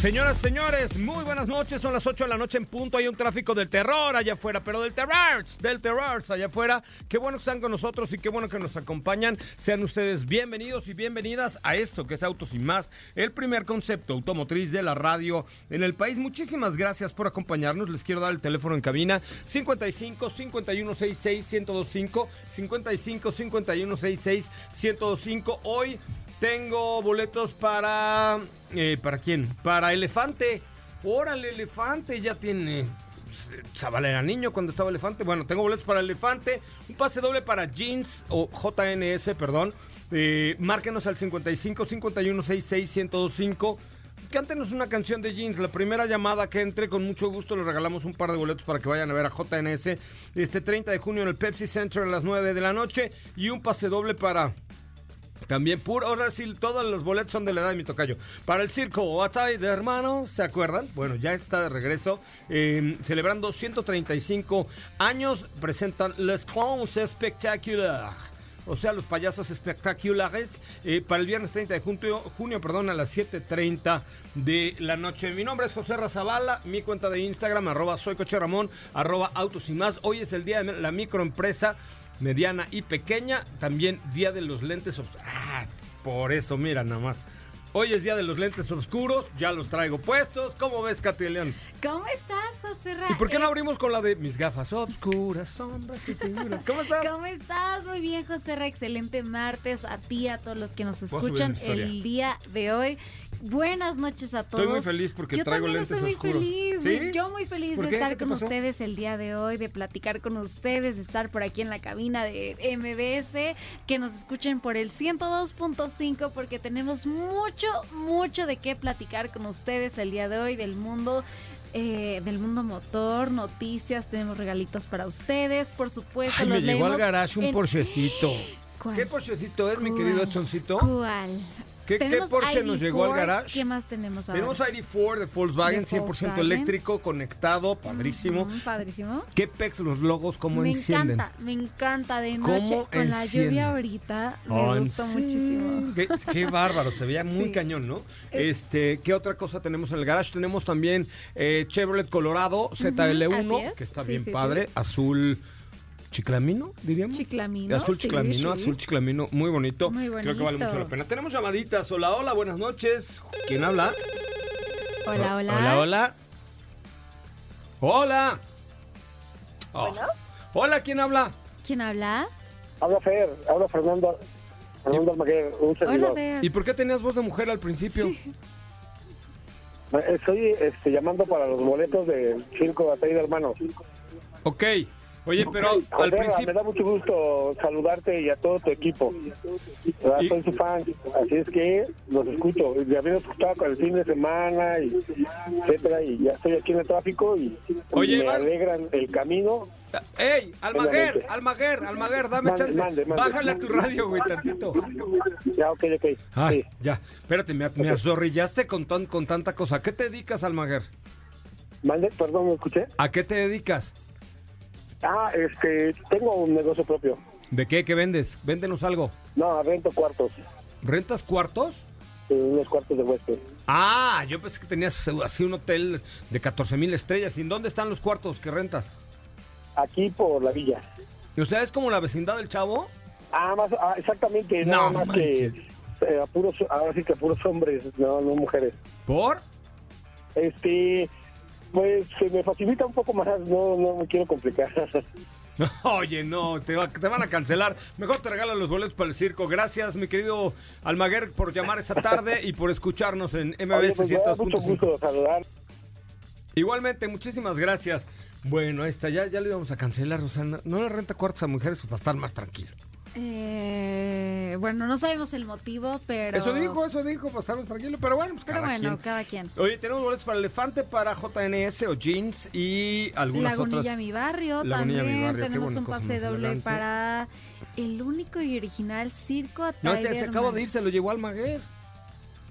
Señoras, señores, muy buenas noches. Son las 8 de la noche en punto. Hay un tráfico del terror allá afuera, pero del terror, del terror allá afuera. Qué bueno que están con nosotros y qué bueno que nos acompañan. Sean ustedes bienvenidos y bienvenidas a esto que es Autos y Más, el primer concepto automotriz de la radio en el país. Muchísimas gracias por acompañarnos. Les quiero dar el teléfono en cabina 55 5166 1025 55 5166 1025. Hoy tengo boletos para. Eh, ¿Para quién? Para Elefante. Órale, Elefante ya tiene. Zavala era niño cuando estaba Elefante. Bueno, tengo boletos para Elefante. Un pase doble para Jeans o JNS, perdón. Eh, márquenos al 55 51 66 1025. Cántenos una canción de Jeans. La primera llamada que entre, con mucho gusto, les regalamos un par de boletos para que vayan a ver a JNS este 30 de junio en el Pepsi Center a las 9 de la noche. Y un pase doble para también puro, ahora sí, todos los boletos son de la edad de mi tocayo. Para el circo Atay de hermanos, ¿se acuerdan? Bueno, ya está de regreso. Eh, celebrando 135 años, presentan Les Clowns Spectacular. O sea, los payasos espectaculares eh, para el viernes 30 de junio, junio perdón, a las 7.30 de la noche. Mi nombre es José Razabala, mi cuenta de Instagram, arroba soy Coche arroba autos y más. Hoy es el día de la microempresa mediana y pequeña. También Día de los Lentes Oscuros. Ah, por eso, mira nada más. Hoy es Día de los Lentes Oscuros, ya los traigo puestos. ¿Cómo ves, Katy? ¿Cómo estás, José Ra? ¿Y por qué no Eh, abrimos con la de mis gafas obscuras, sombras y figuras? ¿Cómo estás? ¿Cómo estás? Muy bien, José Ra. Excelente martes a ti, a todos los que nos escuchan el día de hoy. Buenas noches a todos. Estoy muy feliz porque Yo traigo lentes estoy oscuros. Muy feliz, Yo muy feliz ¿Por de estar ¿Qué te con pasó? ustedes el día de hoy, de platicar con ustedes, de estar por aquí en la cabina de MBS, que nos escuchen por el 102.5 porque tenemos mucho, mucho de qué platicar con ustedes el día de hoy del mundo eh, del mundo motor, noticias, tenemos regalitos para ustedes, por supuesto. Ay, me llegó al garage un en- Porschecito. ¿Cuál? ¿Qué Porschecito es, mi querido Edsoncito? ¿Cuál? ¿Qué, Porsche nos llegó al ID4, garage? ¿Qué más tenemos ahora? Tenemos ID4 de Volkswagen, De 100% Volkswagen. eléctrico, conectado, padrísimo. Mm, padrísimo. ¿Qué pex los logos, cómo me encienden? encanta, me encanta de ¿Cómo noche con la lluvia ahorita. Me Oh, gustó sí. muchísimo. Qué, qué bárbaro, se veía muy Sí. cañón, ¿no? Este, ¿qué otra cosa tenemos en el garage? Tenemos también eh, Chevrolet Colorado ZL1, así es. que está Sí, bien padre, azul chiclamino, diríamos. Chiclamino. Azul sí, chiclamino, sí. azul chiclamino, muy bonito. Muy Creo que vale bonito. mucho la pena. Tenemos llamaditas. Hola, hola, buenas noches. ¿Quién habla? Hola, hola. Hola, hola. Hola. Oh. Hola, ¿quién habla? ¿Quién habla? Habla Fer, habla Fernando, Fernando Almaguer, un Hola, servidor. Fer. ¿Y por qué tenías voz de mujer al principio? Estoy este, llamando para los boletos del circo Atay de Hermanos. Ok. Oye, pero al José, Me principio... da mucho gusto saludarte y a todo tu equipo. ¿Verdad? Y- Soy su fan, así es que los escucho. Ya había escuchado con el fin de semana, y etcétera, y ya estoy aquí en el tráfico y Oye, me Iván. alegran el camino. ¡Ey! Almaguer. Almaguer, Almaguer, dame Mande, chance. mande, mande. Bájale a tu radio, güey, tantito. Ya, ok, ok. Sí. ya. Espérate, me, me azorrillaste con, tan- con tanta cosa. ¿A qué te dedicas, Almaguer? Mande, perdón, ¿me escuché? ¿A qué te dedicas? Ah, este, tengo un negocio propio. ¿De qué? ¿Qué vendes? Véndenos algo. No, rento cuartos. ¿Rentas cuartos? unos cuartos de huésped. Ah, yo pensé que tenías así un hotel de 14 mil estrellas. ¿Y en dónde están los cuartos que rentas? Aquí por la villa. O sea, es como la vecindad del chavo. Ah, más, ah, exactamente, No nada más manches. que eh, a puros, ahora sí que a puros hombres, no, no mujeres. ¿Por? Este, pues se me facilita un poco más, no, no me quiero complicar. Oye, no, te, va- te van a cancelar. Mejor te regalan los boletos para el circo. Gracias, mi querido Almaguer, por llamar esta tarde y por escucharnos en MBS pues me da mucho 102.5. gusto saludar. Igualmente, muchísimas gracias. Bueno, ahí está, ya, ya lo íbamos a cancelar. No, no le renta cuartos a mujeres pues, para estar más tranquilo. Eh, bueno, no sabemos el motivo, pero. Eso dijo, eso dijo, para estar más tranquilo. Pero bueno, pues Pero cada bueno, quien. cada quien. Oye, tenemos boletos para Elefante, para JNS o Jeans y algunas Lagunilla otras. Mi Barrio Lagunilla también. Mi Barrio, Tenemos un pase doble para el único y original Circo No, se, Tiger se acabó de ir, se lo llevó Almaguer.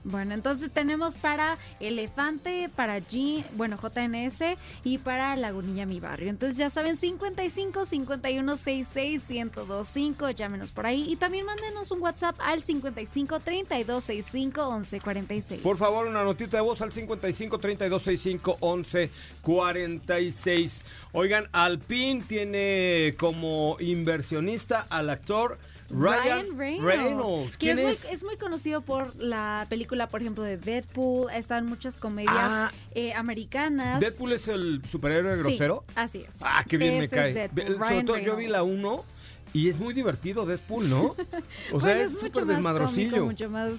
Bueno, entonces tenemos para Elefante, para G, bueno, JNS y para Lagunilla Mi Barrio. Entonces ya saben, 55 51 66 1025, llámenos por ahí y también mándenos un WhatsApp al 55 32 65 11 46. Por favor, una notita de voz al 55 32 65 11 46. Oigan, Alpine tiene como inversionista al actor Ryan, Reynolds. que ¿Quién es, es? Muy, es muy conocido por la película, por ejemplo, de Deadpool. Está en muchas comedias Ah. eh, americanas. Deadpool es el superhéroe Sí, grosero. así es. Ah, qué bien me Ese cae. Deadpool, Sobre Ryan todo yo vi la Reynolds. 1 y es muy divertido Deadpool, ¿no? O sea, Bueno, es súper desmadrosillo. mucho más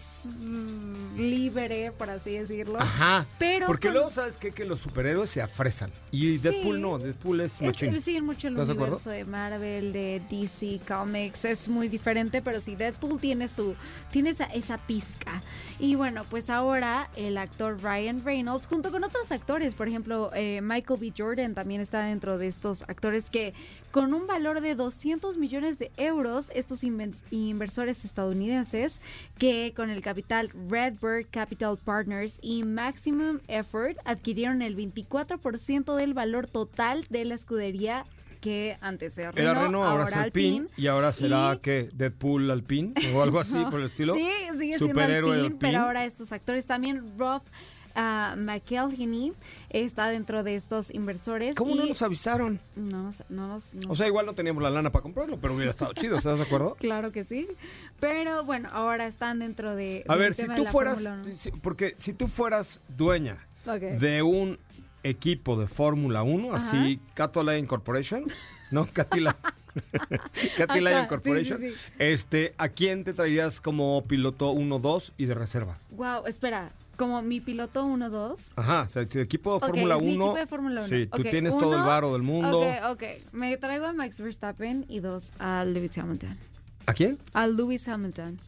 libre, por así decirlo. Ajá. Pero Porque con- luego, ¿sabes qué? Que los superhéroes se afresan. Y Deadpool Sí. no, Deadpool es Es, machín. siguen mucho el universo de Marvel, de DC Comics, es muy diferente, pero sí, Deadpool tiene su, tiene esa, esa pizca. Y bueno, pues ahora el actor Ryan Reynolds, junto con otros actores, por ejemplo, eh, Michael B. Jordan también está dentro de estos actores que con un valor de 200 millones de euros, estos inversores estadounidenses, que con el capital Redbird Capital Partners y Maximum Effort adquirieron el 24% del valor total de la escudería que antes era Era Renault, Renault, ahora es Alpine. Y ahora será, Y- ¿qué? Deadpool Alpine o algo así por el estilo. Sí, sigue Superhéroe siendo Alpine, Alpine. pero ahora estos actores también Rob ah, McElhenney está dentro de estos inversores. ¿Cómo y no nos avisaron? no no nos- no O sea, igual no teníamos la lana para comprarlo, pero hubiera estado chido, ¿estás de acuerdo? Claro que sí. Pero bueno, ahora están dentro de. A ver, si tú fueras, si- porque si tú fueras dueña de un equipo de Fórmula 1, así, Cato Lion Corporation, no, Catila. Ajá, Lion sí, Corporation, sí, sí. este, ¿a quién te traerías como piloto 1, 2 y de reserva? Wow, espera. Como mi piloto 1-2. Ajá, o sea, si equipo de Fórmula mi 1. equipo de Fórmula 1. Sí, tú tienes todo el varo del mundo. Ok, ok. Me traigo a Max Verstappen y dos a Lewis Hamilton. ¿A quién? A Lewis Hamilton.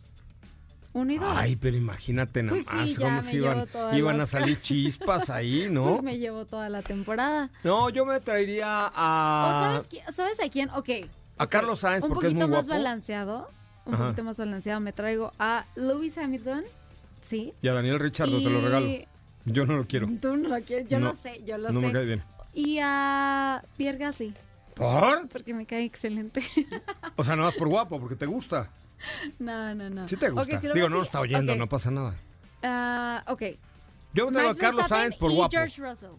Uno y dos. Ay, pero imagínate nada Pues sí, más cómo se iban, iban a salir chispas ahí, ¿no? Pues me llevo toda la temporada. No, yo me traería ¿O a, sabes, qui- sabes a quién? Ok. a Carlos Sainz Un porque es muy poquito más guapo. balanceado. Un Ajá. poquito más balanceado. Me traigo a Lewis Hamilton. Sí. Y a Daniel Richardo te lo regalo. Yo no lo quiero. Tú no lo quieres. Yo No, lo sé, yo lo no sé. me cae bien. Y a Pierre Gasly. ¿Por? Porque me cae excelente. O sea, nada más por guapo, porque te gusta. no, no, no. Sí te gusta. si lo Digo, no lo está oyendo, no pasa nada. Ah, ok. Yo traigo a Carlos Verstappen Sainz por y guapo. George Russell.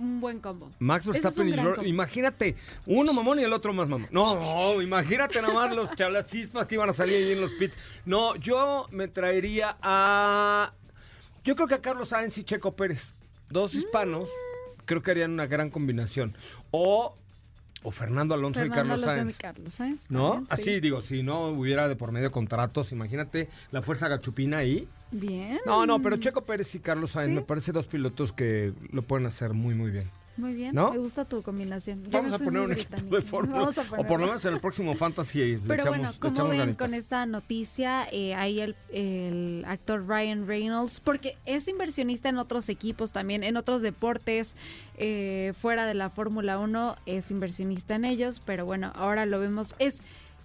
Un buen combo. Max es Verstappen y George. Imagínate, uno mamón y el otro más mamón. No, imagínate nada más los chispas que iban a salir ahí en los pits. No, yo me traería a. Yo creo que a Carlos Sainz y Checo Pérez. Dos hispanos. Mm. Creo que harían una gran combinación. O. O Fernando Alonso y Carlos Alonso y Sainz. Carlos Sainz, ¿No? también, sí. Así digo, si no hubiera de por medio contratos, imagínate la fuerza gachupina ahí. Bien. No, no, pero Checo Pérez y Carlos Sainz Sí. me parece dos pilotos que lo pueden hacer muy, muy bien. Muy bien. ¿No? Me gusta tu combinación. Yo Vamos a poner un equipo de fórmula. O por lo menos en el próximo Fantasy le Pero echamos, bueno, le como echamos ven ganitas. con esta noticia, eh, ahí el, el actor Ryan Reynolds, porque es inversionista en otros equipos también, en otros deportes, eh, fuera de la Fórmula 1, es inversionista en ellos, pero bueno, ahora lo vemos, es...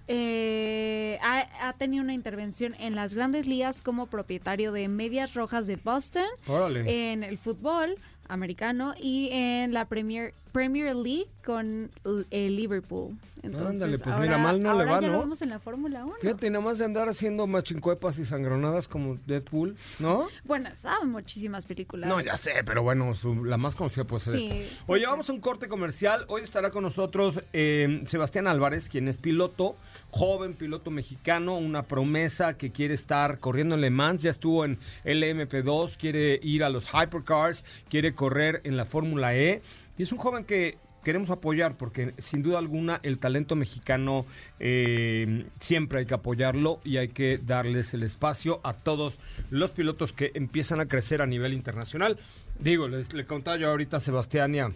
eh, ha, ha tenido una intervención en las grandes ligas como propietario de Medias Rojas de Boston, Órale. en el fútbol americano y en la Premier, Premier League con el Liverpool. Entonces, Ándale, pues ahora, mira, mal no le ahora va, ya ¿no? lo vemos en la Fórmula 1. Fíjate, nada más de andar haciendo machincuepas y sangronadas como Deadpool, ¿no? Bueno, saben muchísimas películas. No, ya sé, pero bueno, su- la más conocida puede ser Sí. esta. Oye, vamos a un corte comercial. Hoy estará con nosotros eh, Sebastián Álvarez, quien es piloto, joven piloto mexicano, una promesa que quiere estar corriendo en Le Mans. Ya estuvo en LMP2, quiere ir a los Hypercars, quiere correr en la Fórmula E. Y es un joven que queremos apoyar porque sin duda alguna el talento mexicano eh, siempre hay que apoyarlo y hay que darles el espacio a todos los pilotos que empiezan a crecer a nivel internacional. Digo, les, le contaba yo ahorita a Sebastián y a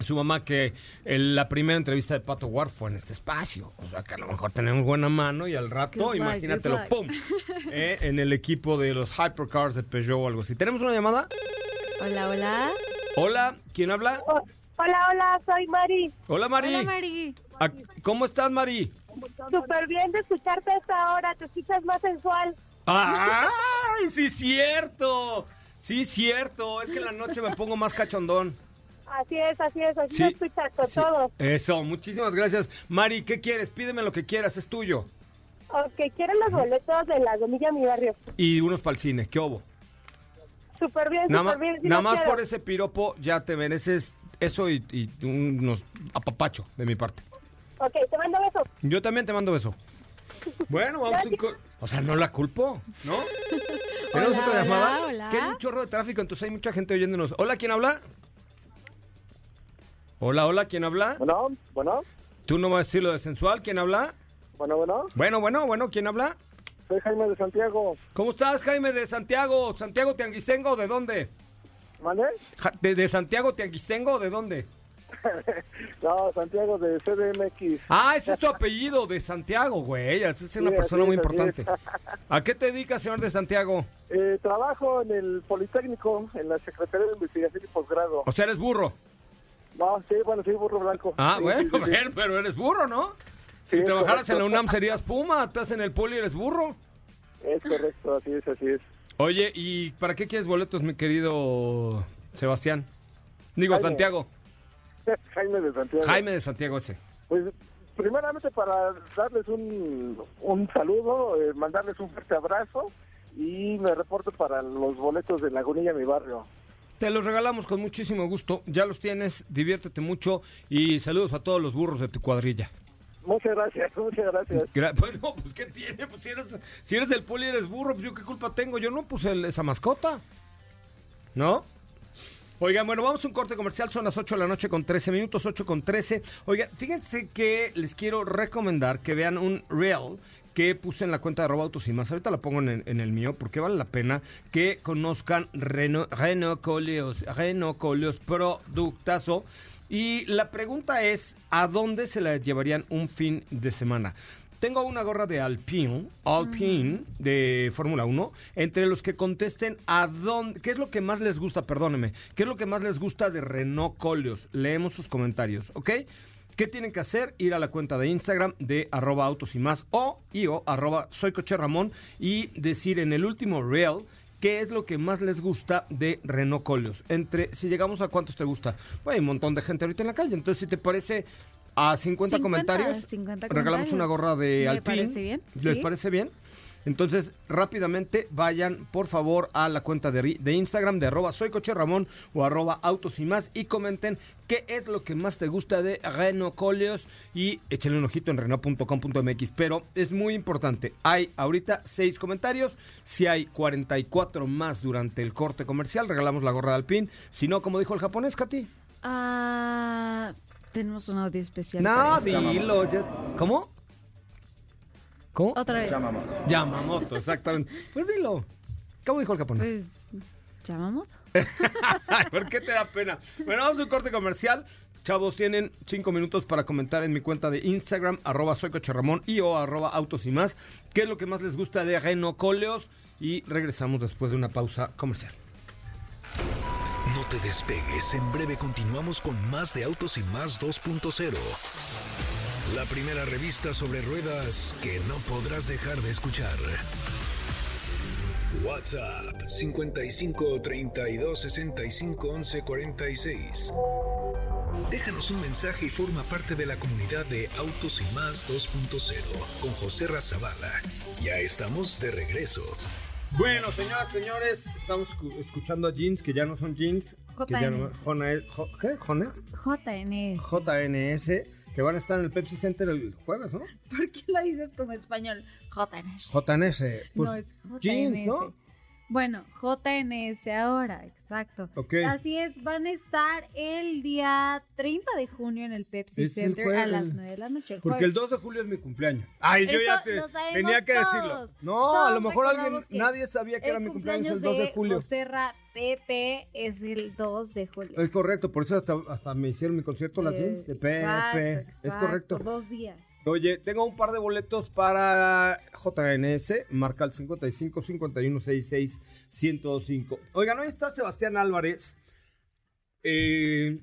su mamá que el- la primera entrevista de Pato Ward fue en este espacio. O sea que a lo mejor tenemos buena mano y al rato, imagínatelo. ¡pum! eh, en el equipo de los Hypercars de Peugeot o algo así. ¿Tenemos una llamada? Hola, hola. Hola, ¿quién habla? Hola, hola, soy Mari. Hola, Mari. Hola, Mari. Ah, ¿Cómo estás, Mari? Súper bien de escucharte a esta hora, te escuchas más sensual. ¡Ay, sí, cierto! Sí, cierto. Es que en la noche me pongo más cachondón. Así es, así es, así Sí, te escuchas con sí. todo. Eso, muchísimas gracias. Mari, ¿qué quieres? Pídeme lo que quieras, es tuyo. Ok, quieren los boletos de la Gomilla Mi Barrio. Y unos para el cine, ¿qué hubo? Súper bien, Nada súper bien. nada lo más quiero. por ese piropo ya te mereces eso y, y unos apapacho de mi parte. Ok, te mando besos. Yo también te mando eso. Bueno, vamos a un co- O sea, no la culpo, ¿no? ¿Tenemos Hola, otra hola, llamada? hola. Es que hay un chorro de tráfico, entonces hay mucha gente oyéndonos. Hola, ¿quién habla? Hola, hola, ¿quién habla? Bueno, bueno, ¿Tú no vas a decir lo de sensual? ¿Quién habla? bueno, bueno. Bueno, bueno, bueno, ¿quién habla? Soy Jaime de Santiago. ¿Cómo estás, Jaime de Santiago? ¿Santiago Tianguistengo? ¿De dónde? Ja- ¿De, de Santiago Tianguistengo? ¿De dónde? No, Santiago de CDMX. Ah, ese es tu apellido, de Santiago, güey. Esa es una Sí, persona muy importante. ¿A qué te dedicas, señor de Santiago? Eh, trabajo en el Politécnico, en la Secretaría de Investigación y Posgrado. O sea, eres burro. No, sí, bueno, sí, burro blanco. Ah, Sí, bueno, sí, sí, pero eres burro, ¿no? Si trabajaras en la. UNAM serías Puma, estás en el Poli y eres burro. Es correcto, así es, así es. Oye, ¿y para qué quieres boletos, mi querido Sebastián? Digo, Jaime. Santiago. Jaime de Santiago. Jaime de Santiago ese. Pues, primeramente para darles un, un saludo, eh, mandarles un fuerte abrazo y me reporto para los boletos de Lagunilla, mi barrio. Te los regalamos con muchísimo gusto. Ya los tienes, diviértete mucho y saludos a todos los burros de tu cuadrilla. Muchas gracias, muchas gracias. Gra- bueno, pues ¿qué tiene? Pues si eres, si eres del poli eres burro, pues yo qué culpa tengo. Yo no puse el- esa mascota. ¿No? Oigan, bueno, vamos a un corte comercial. Son las 8 de la noche con 13 minutos, 8 con 13. Oigan, fíjense que les quiero recomendar que vean un reel que puse en la cuenta de arroba autos y más. Ahorita la pongo en, en el mío porque vale la pena que conozcan Renault, Renault Coleos, Renault Coleos Productazo. Y la pregunta es, ¿a dónde se la llevarían un fin de semana? Tengo una gorra de Alpine, Alpine de Fórmula 1. Entre los que contesten a dónde, qué es lo que más les gusta, perdóneme, qué es lo que más les gusta de Renault Coleos. Leemos sus comentarios, ¿ok? ¿Qué tienen que hacer? Ir a la cuenta de Instagram de arroba autos y más o y o arroba soy coche Ramón y decir en el último reel qué es lo que más les gusta de Renault Coleos. Entre, si llegamos a cuántos te gusta, bueno, hay un montón de gente ahorita en la calle. Entonces, si te parece a 50, 50, comentarios, 50 regalamos una gorra de Alpine. parece bien, ¿Les sí. parece bien? Entonces, rápidamente vayan, por favor, a la cuenta de, de Instagram de arroba soy coche Ramón o arroba autos y más y comenten qué es lo que más te gusta de Renault Coleos y échenle un ojito en renault.com.mx. Pero es muy importante, hay ahorita seis comentarios, si hay 44 más durante el corte comercial, regalamos la gorra de Alpine. Si no, como dijo el japonés, Katy. Ah, tenemos un audio especial. No, dilo. ya- ¿Cómo? ¿Cómo? Otra vez. Yamamoto, exactamente. Pues dilo. ¿Cómo dijo el japonés? Pues, ¿llamamos? Ay, ¿Por qué te da pena? Bueno, vamos a un corte comercial. Chavos, tienen cinco minutos para comentar en mi cuenta de Instagram, arroba soy Coche Ramón y o arroba autos y más. ¿Qué es lo que más les gusta de Renault Coleos? Y regresamos después de una pausa comercial. No te despegues, en breve continuamos con más de Autos y más 2.0. La primera revista sobre ruedas que no podrás dejar de escuchar. WhatsApp 55 32 65 11 46. Déjanos un mensaje y forma parte de la comunidad de Autos y Más 2.0 con José Razabala. Ya estamos de regreso. Bueno, señoras, señores, estamos escu- escuchando a jeans que ya no son jeans. Que ya no, JNS. JNS. Que van a estar en el Pepsi Center el jueves, ¿no? ¿Por qué lo dices como español? JNS. JNS. Pues, no es JNS. jeans, ¿no? Bueno, JNS ahora, exacto. Ok. Así es, van a estar el día 30 de junio en el Pepsi Es el Center a jueves. las 9 de la noche. el Porque el jueves. 2 de julio es mi cumpleaños. Ay, yo Eso ya te tenía que decirlo. todos. No, Todos a lo mejor alguien, nadie sabía que era mi cumpleaños el 2 de julio. Joserra Pepe es el 2 de julio. Es correcto, por eso hasta, hasta me hicieron mi concierto las Eh, jeans de Pepe. exacto, Es exacto, correcto. Dos días. Oye, tengo un par de boletos para JNS, marca el 55 51 66 105. Oigan, hoy está Sebastián Álvarez, eh,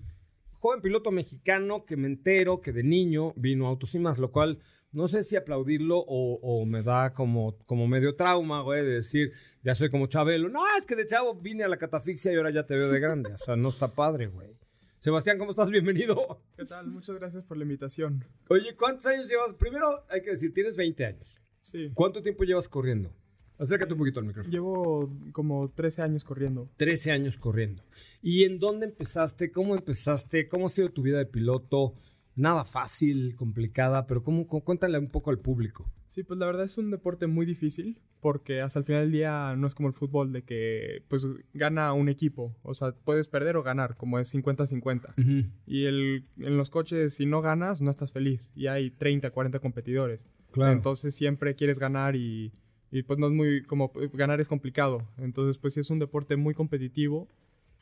joven piloto mexicano que me entero que de niño vino a Autos y Más, lo cual no sé si aplaudirlo o, o me da como, como medio trauma, güey, de decir, ya soy como Chabelo. No, es que de chavo vine a la catafixia y ahora ya te veo de grande. O sea, no está padre, güey. Sebastián, ¿cómo estás? Bienvenido. ¿Qué tal? Muchas gracias por la invitación. Oye, ¿cuántos años llevas? Primero hay que decir, tienes 20 años. Sí. ¿Cuánto tiempo llevas corriendo? Acércate un poquito al micrófono. Llevo como 13 años corriendo. 13 años corriendo. ¿Y en dónde empezaste? ¿Cómo empezaste? ¿Cómo ha sido tu vida de piloto? Nada fácil, complicada, pero ¿cómo, cómo- cuéntale un poco al público. Sí, pues la verdad es un deporte muy difícil porque hasta el final del día no es como el fútbol de que pues gana un equipo. O sea, puedes perder o ganar, como es 50-50. Y el, en los coches, si no ganas, no estás feliz. Y hay 30, 40 competidores. Claro. Entonces siempre quieres ganar y, y, pues no es muy, como eh, ganar es complicado. Entonces pues sí es un deporte muy competitivo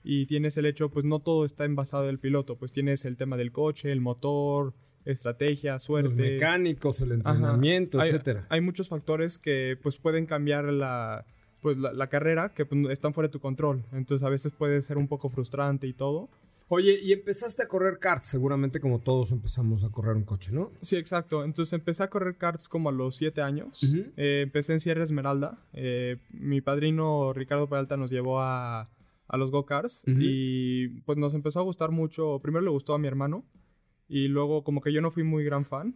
y tienes el hecho, pues no todo está envasado del piloto, pues tienes el tema del coche, el motor, estrategia, Los suerte. mecánicos, el entrenamiento, etcétera. Hay muchos factores que pues pueden cambiar la, pues, la, la carrera que pues, están fuera de tu control. Entonces a veces puede ser un poco frustrante y todo. Oye, y empezaste a correr karts, seguramente como todos empezamos a correr un coche, ¿no? Sí, exacto. Entonces empecé a correr karts como a los 7 años. Eh, empecé en Sierra Esmeralda. Eh, mi padrino Ricardo Peralta nos llevó a, a los go-karts Ujú. y pues nos empezó a gustar mucho. Primero le gustó a mi hermano y luego como que yo no fui muy gran fan.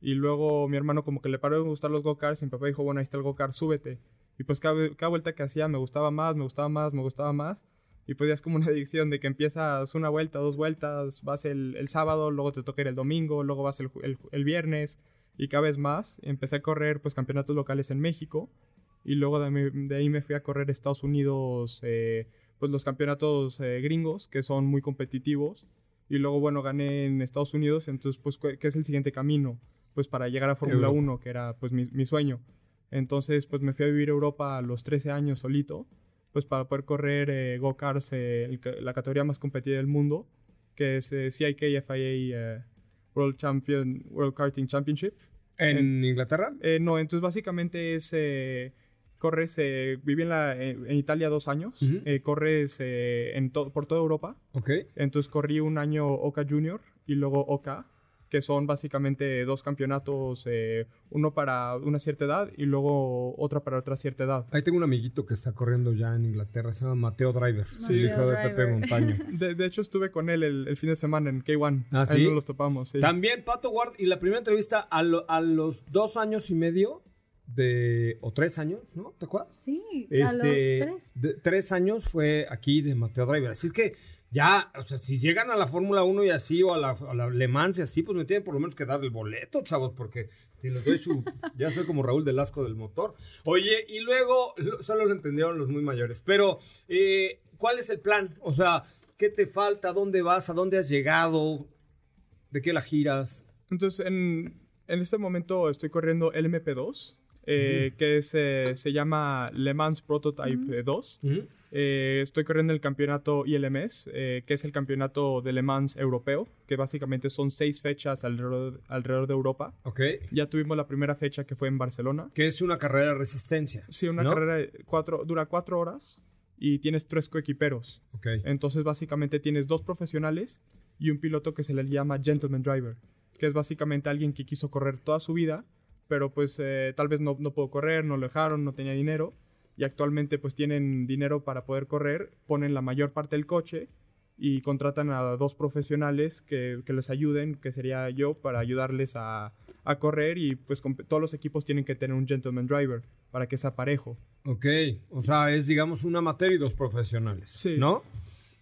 Y luego mi hermano como que le paró de gustar los go-karts y mi papá dijo, bueno, ahí está el go-kart, súbete. Y pues cada, cada vuelta que hacía me gustaba más, me gustaba más, me gustaba más. Y pues ya es como una adicción de que empiezas una vuelta, dos vueltas, vas el, el sábado, luego te toca ir el domingo, luego vas el, el, viernes y cada vez más. Empecé a correr pues campeonatos locales en México y luego de ahí me fui a correr Estados Unidos, eh, pues los campeonatos eh, gringos que son muy competitivos. Y luego, bueno, gané en Estados Unidos, entonces pues, ¿qué es el siguiente camino? Pues para llegar a Fórmula Europa. 1, que era pues mi, mi sueño. Entonces, pues me fui a vivir a Europa a los 13 años solito, pues para poder correr eh, go-karts, eh, la categoría más competida del mundo, que es eh, CIK FIA eh, World Champion World Karting Championship. ¿En Inglaterra? Eh, no, entonces básicamente es eh, corres, eh, viví en, la, eh, en Italia dos años, eh, corres eh, en to- por toda Europa. Ok. Entonces corrí un año Oka Junior y luego Oka, que son básicamente dos campeonatos, eh, uno para una cierta edad y luego otra para otra cierta edad. Ahí tengo un amiguito que está corriendo ya en Inglaterra, se llama Mateo Driver, Sí. el hijo de Pepe. Montaño. De, de hecho estuve con él el, el fin de semana en K1. ¿Ah, Ahí sí? nos los topamos, sí. También Pato Ward, y la primera entrevista a, lo- a los dos años y medio de, o tres años, ¿no? ¿Te acuerdas? Sí, Este, a los tres. de- tres años fue aquí de Mateo Driver. Así es que ya, o sea, si llegan a la Fórmula 1 y así, o a la, a la Le Mans y así, pues me tienen por lo menos que dar el boleto, chavos, porque si les doy su. ya soy como Raúl Delasco del motor. Oye, y luego, lo- solo lo entendieron los muy mayores, pero, eh, ¿cuál es el plan? O sea, ¿qué te falta? ¿Dónde vas? ¿A dónde has llegado? ¿De qué la giras? Entonces, en, en este momento estoy corriendo el MP2, eh, que es, eh, se llama Le Mans Prototype eh, 2. Eh, estoy corriendo el campeonato ILMS, eh, que es el campeonato de Le Mans europeo, que básicamente son seis fechas alrededor, alrededor de Europa. Ok. Ya tuvimos la primera fecha que fue en Barcelona. Que es una carrera de resistencia. Sí, una ¿no? carrera de cuatro, dura cuatro horas y tienes tres coequiperos. Ok. Entonces, básicamente tienes dos profesionales y un piloto que se le llama Gentleman Driver, que es básicamente alguien que quiso correr toda su vida, pero pues eh, tal vez no, no pudo correr, no lo dejaron, no tenía dinero, y actualmente pues tienen dinero para poder correr, ponen la mayor parte del coche y contratan a dos profesionales que, que les ayuden, que sería yo, para ayudarles a, a correr y pues con- todos los equipos tienen que tener un gentleman driver para que sea parejo. Ok, o sea, es digamos un amateur y dos profesionales. Sí. ¿No?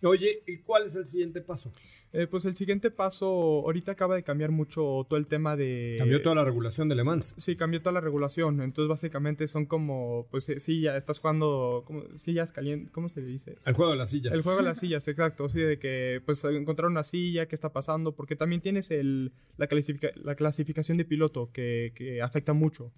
Oye, ¿y cuál es el siguiente paso? Eh, pues el siguiente paso, ahorita acaba de cambiar mucho todo el tema de... Cambió toda la regulación de Le Mans. Sí, cambió toda la regulación. Entonces, básicamente son como, pues eh, sí, ya estás jugando, como, sillas calientes, ¿cómo se le dice? El juego de las sillas. El juego de las sillas, exacto. Sí, de que, pues, encontrar una silla, qué está pasando, porque también tienes el, la, clasifica- la clasificación de piloto que, que afecta mucho.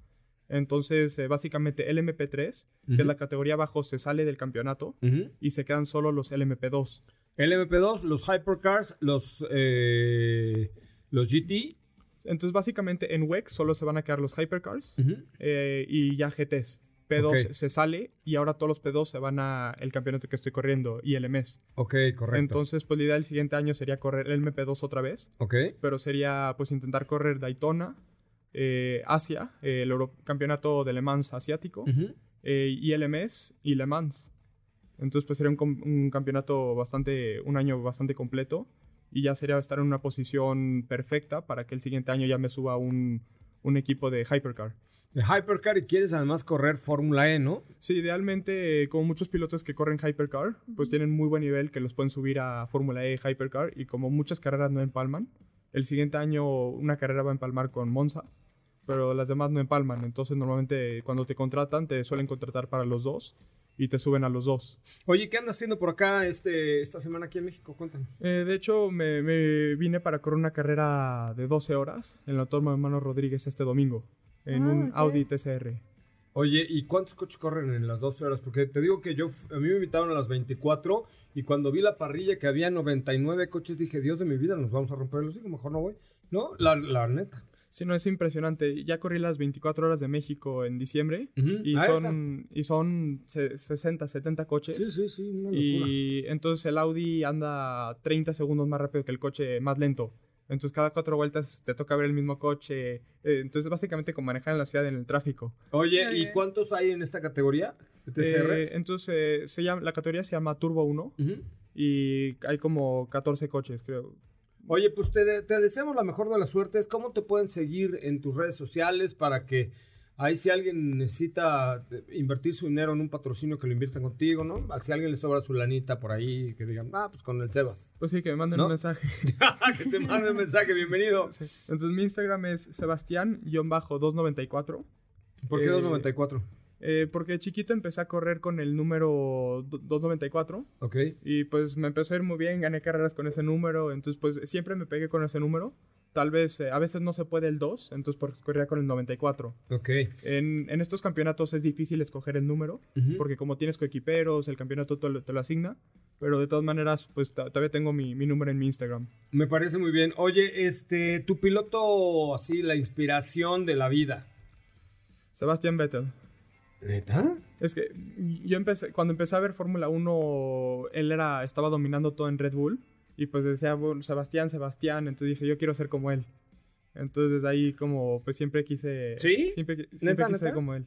Entonces, eh, básicamente, el MP3, que es la categoría abajo, se sale del campeonato y se quedan solo los LMP2. El MP2, los Hypercars, los, eh, los GT. Entonces, básicamente, en WEC solo se van a quedar los Hypercars eh, y ya GTs. P2 Ok. se sale y ahora todos los P2 se van a el campeonato que estoy corriendo y el MS. Ok, correcto. Entonces, pues la idea del siguiente año sería correr el MP2 otra vez, ok. pero sería pues intentar correr Daytona, eh, Asia, el Euro- campeonato de Le Mans asiático, eh, y el MS y Le Mans. Entonces, pues sería un, campeonato bastante, un año bastante completo y ya sería estar en una posición perfecta para que el siguiente año ya me suba un, un equipo de Hypercar. De Hypercar y quieres además correr Fórmula E, ¿no? Sí, idealmente, como muchos pilotos que corren Hypercar, pues tienen muy buen nivel que los pueden subir a Fórmula E Hypercar y como muchas carreras no empalman, el siguiente año una carrera va a empalmar con Monza, pero las demás no empalman. Entonces, normalmente cuando te contratan, te suelen contratar para los dos y te suben a los dos. Oye, ¿qué andas haciendo por acá este, esta semana aquí en México? Cuéntanos. Eh, de hecho, me, me vine para correr una carrera de 12 horas en la Autónoma Hermano Rodríguez este domingo, en Ah, un ok. Audi TCR. Oye, ¿y cuántos coches corren en las 12 horas? Porque te digo que yo, a mí me invitaron a las 24 y cuando vi la parrilla que había 99 coches dije, Dios de mi vida, nos vamos a romper los hijos, mejor no voy. No, la, la neta. Sí, no, es impresionante. Ya corrí las 24 horas de México en diciembre y, Ah, son, y son se- 60, 70 coches. Sí, sí, sí, una locura. y entonces el Audi anda 30 segundos más rápido que el coche más lento. Entonces cada cuatro vueltas te toca ver el mismo coche. Eh, entonces básicamente como manejar en la ciudad en el tráfico. Oye, ¿y cuántos hay en esta categoría de TCRs? Eh, entonces eh, se llama, la categoría se llama Turbo 1 Ujú. y hay como 14 coches, creo. Oye, pues te, te deseamos la mejor de las suertes. ¿Cómo te pueden seguir en tus redes sociales para que ahí si alguien necesita eh, invertir su dinero en un patrocinio que lo inviertan contigo, ¿no? Si alguien le sobra su lanita por ahí, que digan, ah, pues con el Sebas. Pues sí, que me manden ¿No? un mensaje. que te mande un mensaje, bienvenido. Sí. Entonces mi Instagram es Sebastián-294. ¿Por qué Eh, 294? Eh, porque de chiquito empecé a correr con el número do- 294 Ok. y pues me empezó a ir muy bien, gané carreras con ese número, entonces pues siempre me pegué con ese número. Tal vez, eh, a veces no se puede el 2, entonces por, corría con el 94. Ok. En, en estos campeonatos es difícil escoger el número, porque como tienes coequiperos, el campeonato te lo, te lo asigna, pero de todas maneras pues todavía tengo mi, mi número en mi Instagram. Me parece muy bien. Oye, este, tu piloto, así, la inspiración de la vida. Sebastián Vettel. ¿Neta? Es que yo empecé, cuando empecé a ver Fórmula 1, él era, estaba dominando todo en Red Bull. Y pues decía, bueno, Sebastián, Sebastián. Entonces dije, yo quiero ser como él. Entonces desde ahí como, pues siempre quise... ¿Sí? Siempre, qui- ¿Neta, siempre quise neta? ser como él.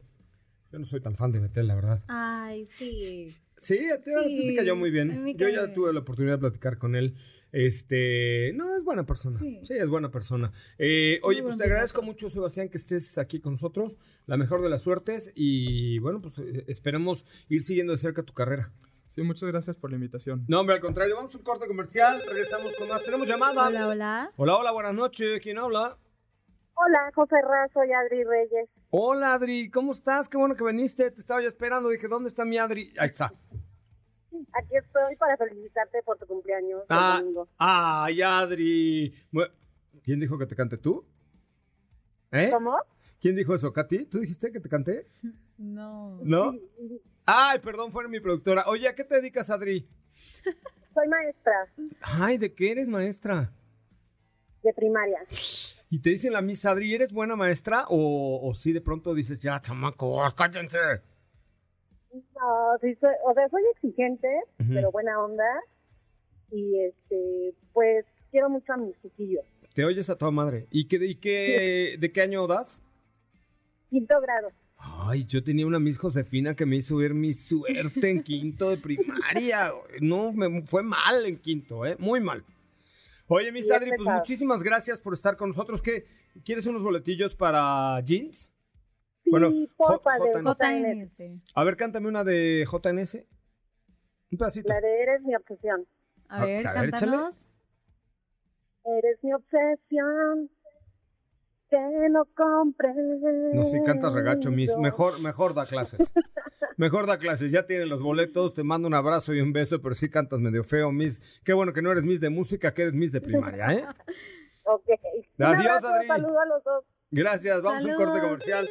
Yo no soy tan fan de Betel, la verdad. Ay, sí. Sí, a ti, a ti te Sí, cayó muy bien. Yo ya bien. tuve la oportunidad de platicar con él. Este, no, es buena persona. Sí, Sí. es buena persona. Eh, oye, pues te agradezco mucho, Sebastián, que estés aquí con nosotros. La mejor de las suertes y bueno, pues eh, esperemos ir siguiendo de cerca tu carrera. Sí, muchas gracias por la invitación. No, hombre, al contrario, vamos a un corte comercial. Regresamos con más. Tenemos llamada. Hola, hola. Hola, hola, buenas noches. ¿Quién habla? Hola, José Ra, soy Adri Reyes. Hola, Adri. ¿Cómo estás? Qué bueno que viniste. Te estaba yo esperando. Dije, ¿dónde está mi Adri? Ahí está. Aquí estoy para felicitarte por tu cumpleaños el Ah, domingo. ay, Adri. ¿Quién dijo que te cante tú? ¿Eh? ¿Cómo? ¿Quién dijo eso, Katy? ¿Tú dijiste que te canté? No. ¿No? Ay, perdón, fue mi productora. Oye, ¿a qué te dedicas, Adri? Soy maestra Ay, ¿de qué eres maestra? de primaria. Y te dicen la Miss Adri, ¿eres buena maestra? O, o sí, de pronto dices, ya, chamacos, cállense. No, sí, soy, o sea, soy exigente, pero buena onda. Y este, pues quiero mucho a mis chiquillos. Te oyes a toda madre. ¿Y, qué, y qué, de qué año das? Quinto grado. Ay, yo tenía una Miss Josefina que me hizo ver mi suerte en quinto de primaria. No, me fue mal en quinto, ¿eh? Muy mal. Oye, Miss Adri, pues muchísimas gracias por estar con nosotros. ¿Qué? ¿Quieres unos boletillos para jeans? Bueno, porfa, de JN. JNS. JNS. A ver, cántame una de JNS. Un pedacito. La de Eres mi obsesión. A A- ver, a ver, échale. cántanos. Eres mi obsesión. Que no comprendes. No, si cantas regacho, Miss. Mejor, mejor da clases. Mejor da clases. Ya tienes los boletos. Te mando un abrazo y un beso, pero sí cantas medio feo, Miss. Qué bueno que no eres Miss de música, que eres Miss de primaria, ¿eh? Ok. Un Adiós, abrazo, Adri. Saludo a los dos. Gracias. Vamos a un corte comercial.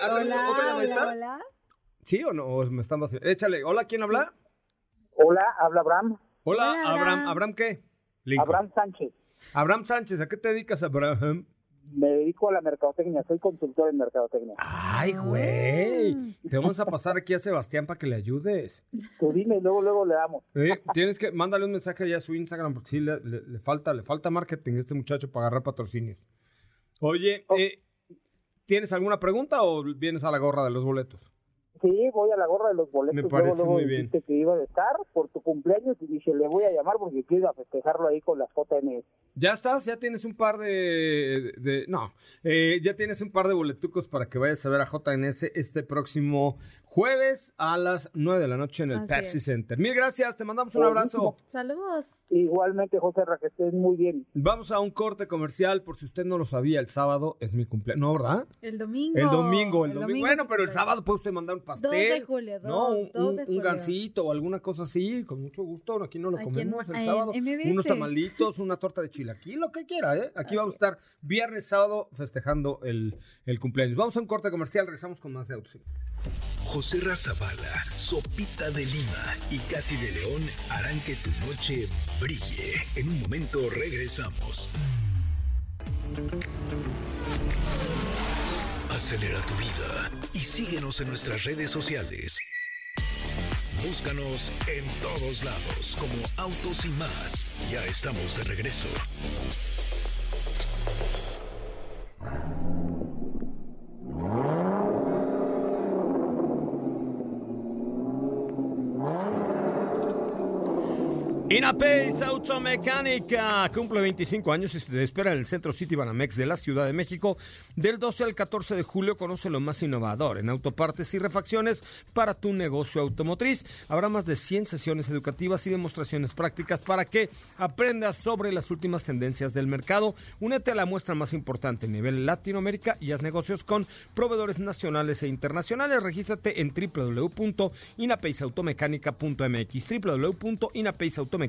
Ah, ¿tenemos Hola, ¿Otra llamadita? hola, hola. ¿Sí o no? ¿O me están vacilando? Échale. Hola, ¿quién habla? Hola, habla Abraham. Hola, Hola, Abraham. Abraham. ¿Abraham qué? Lincoln. Abraham Sánchez. Abraham Sánchez. ¿A qué te dedicas, Abraham? Me dedico a la mercadotecnia, soy consultor en mercadotecnia. Ay, güey. Te vamos a pasar aquí a Sebastián para que le ayudes. Tú dime y luego, luego le damos. Eh, tienes que mándale un mensaje ya a su Instagram porque sí le, le- le falta, le falta marketing a este muchacho para agarrar patrocinios. Oye, Oh. eh, ¿tienes alguna pregunta o vienes a la gorra de los boletos? Sí, voy a la gorra de los boletos. Me luego, parece luego muy bien. que iba a estar por tu cumpleaños y dije, le voy a llamar porque quiero festejarlo ahí con las JNS. Ya estás, ya tienes un par de, de- no, eh, ya tienes un par de boletucos para que vayas a ver a JNS este próximo jueves a las 9 de la noche en el Así Pepsi es. Center. Mil gracias, te mandamos un abrazo. Saludos. Igualmente, José Ra, que estés muy bien. Vamos a un corte comercial, por si usted no lo sabía, el sábado es mi cumpleaños, ¿no, verdad? El domingo. El domingo, el, domingo. Bueno, pero el sábado puede usted mandar un 2 pastel. de julio, 2, no, un, 2 un- de un gansito o alguna cosa así, con mucho gusto. Aquí no lo Aquí comemos el sábado. MBS. Unos tamalitos, una torta de chilaquil, lo que quiera, ¿eh? Aquí vamos a estar viernes, sábado, festejando el, el cumpleaños. Vamos a un corte comercial, regresamos con más de Auto. José Razabala, Sopita de Lima y Katy de León harán que tu noche brille. En un momento regresamos. Acelera tu vida y síguenos en nuestras redes sociales. Búscanos en todos lados como Autos y más. Ya estamos de regreso. Inapace Automecánica cumple 25 años y se espera en el Centro City Banamex de la Ciudad de México. Del 12 al 14 de julio conoce lo más innovador en autopartes y refacciones para tu negocio automotriz. Habrá más de 100 sesiones educativas y demostraciones prácticas para que aprendas sobre las últimas tendencias del mercado. Únete a la muestra más importante a nivel Latinoamérica y haz negocios con proveedores nacionales e internacionales. Regístrate en www.inapaceautomecánica.mx www.inapaceautomecánica.mx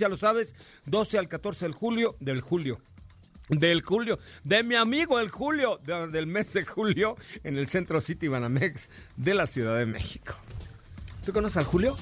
Ya lo sabes, 12 al 14 del julio, del julio. Del julio, de mi amigo el Julio, de- del mes de julio, en el Centro City Banamex de la Ciudad de México. ¿Tú conoces al Julio?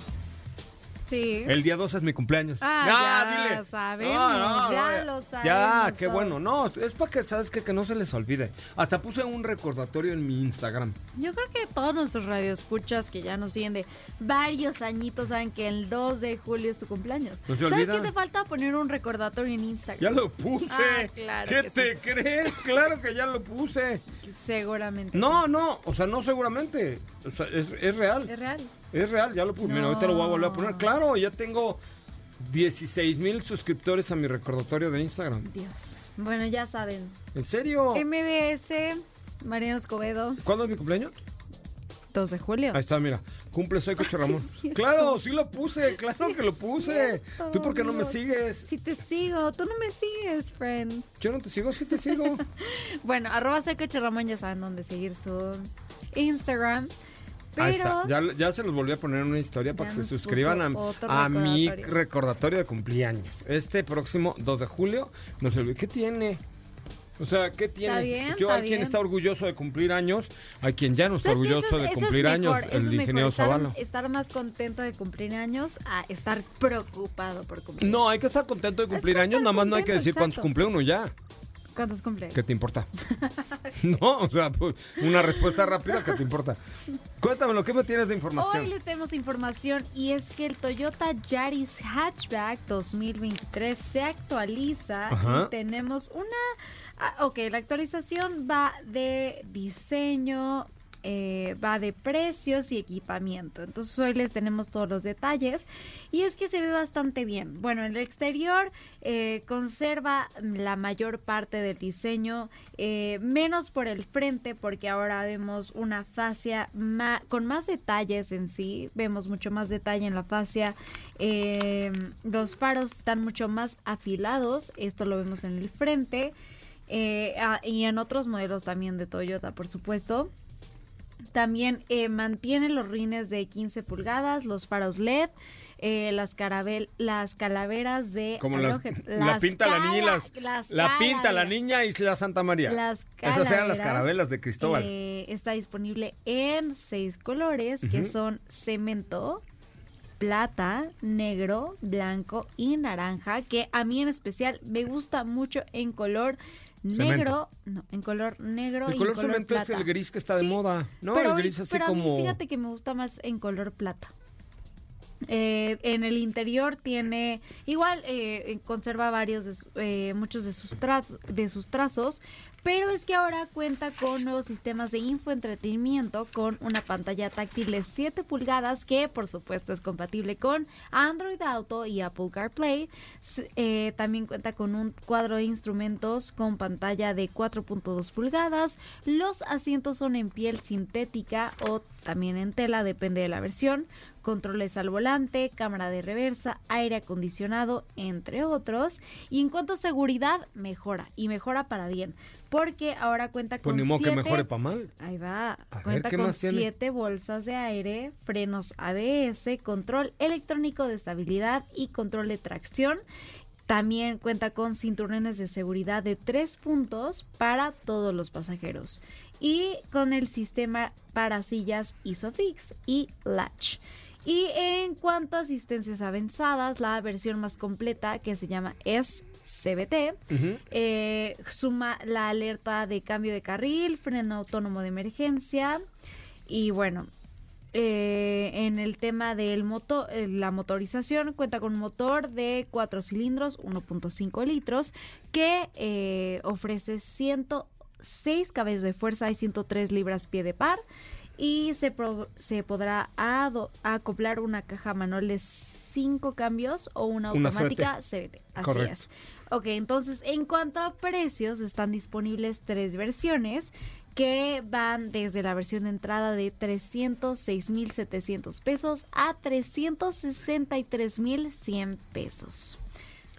Sí. El día 12 es mi cumpleaños. Ah, ya sabemos, ya lo Ya, sabemos qué todos. bueno. No, es para que, ¿sabes qué? Que no se les olvide. Hasta puse un recordatorio en mi Instagram. Yo creo que todos nuestros radioescuchas que ya nos siguen de varios añitos saben que el 2 de julio es tu cumpleaños. No se ¿Sabes qué te falta? Poner un recordatorio en Instagram. Ya lo puse. Ah, claro ¿Qué te crees? Claro que ya lo puse. Seguramente. No, no, o sea, no seguramente. O sea, es, es real. Es real. Es real, ya lo puse. Mira, ahorita lo voy a volver a poner. Claro, ya tengo 16 mil suscriptores a mi recordatorio de Instagram. Dios. Bueno, ya saben. ¿En serio? MBS, Mariano Escobedo, ¿Cuándo es mi cumpleaños? 2 de julio. Ahí está, mira. Cumple soy Coche Ramón. es cierto. claro, sí lo puse, claro Sí que lo puse. cierto, ¿Tú por qué no me sigues? Si te sigo, tú no me sigues, friend. Yo no te sigo, sí te sigo. Bueno, arroba soy Coche Ramón, ya saben dónde seguir su Instagram. Ahí Pero está. Ya, ya se los volví a poner en una historia para que se nos suscriban a, a mi recordatorio. de cumpleaños. Este próximo 2 de julio. No se olvide. ¿Qué tiene? O sea, ¿qué tiene? bien, Yo, está hay quien bien. está orgulloso de cumplir años, hay quien ya no está orgulloso es- de eso es cumplir mejor, años, el ingeniero estar, Zavala. estar más contento de cumplir años a estar preocupado por cumplir. No, hay que estar contento de cumplir Estar años, nada más no hay que decir cuántos exacto. cumple uno ya. ¿Cuántos cumples? ¿Qué te importa? no, o sea, pues, una respuesta rápida, ¿qué te importa? Cuéntame lo que me tienes de información. Hoy les tenemos información y es que el Toyota Yaris Hatchback 2023 se actualiza Ajá. y tenemos una... ah, ok, la actualización va de diseño, eh, va de precios y equipamiento. Entonces hoy les tenemos todos los detalles y es que se ve bastante bien. Bueno, en el exterior eh, conserva la mayor parte del diseño, eh, menos por el frente porque ahora vemos una fascia con más detalles en sí, vemos mucho más detalle en la fascia. Los faros están mucho más afilados, esto lo vemos en el frente. Ah, y en otros modelos también de Toyota, por supuesto. También eh, mantiene los rines de 15 pulgadas, los faros LED, eh, las, carabel, las calaveras de Como las, halógeno- la las pinta la niña y las, las la pinta la niña y la Santa María. Las Esas eran las carabelas de Cristóbal. eh, está disponible en seis colores que Ujú. son cemento, plata, negro, blanco y naranja, que a mí en especial me gusta mucho en color. Negro, no, en color negro el y color en color cemento es el gris que está de Sí, moda, ¿no? pero, el gris así pero a mí como... fíjate que me gusta más en color plata. Eh, en el interior tiene igual eh, conserva varios de eh, muchos de sus trazos de sus trazos pero es que ahora cuenta con nuevos sistemas de infoentretenimiento con una pantalla táctil de 7 pulgadas que por supuesto es compatible con Android Auto y Apple CarPlay. Eh, también cuenta con un cuadro de instrumentos con pantalla de 4.2 pulgadas. Los asientos son en piel sintética o también en tela depende de la versión controles al volante, cámara de reversa, aire acondicionado, entre otros. Y en cuanto a seguridad, mejora y mejora para bien, porque ahora cuenta Pues con modo que siete- mejore para mal. Ahí va. A Cuenta ¿qué con tiene? siete bolsas de aire, frenos ABS, control electrónico de estabilidad y control de tracción. También cuenta con cinturones de seguridad de tres puntos para todos los pasajeros. Y con el sistema para sillas ISOFIX y Latch. Y en cuanto a asistencias avanzadas, la versión más completa que se llama S-CBT Ujú. eh, suma la alerta de cambio de carril, freno autónomo de emergencia y bueno, eh, en el tema del motor, la motorización cuenta con un motor de 4 cilindros, 1.5 litros, que eh, ofrece 106 caballos de fuerza y 103 libras pie de par. Y se, pro- se podrá ado- acoplar una caja manual de 5 cambios o una Una automática CVT. Así Correcto. es. Ok, entonces en cuanto a precios, están disponibles tres versiones que van desde la versión de entrada de 306.700 pesos a 363.100 pesos.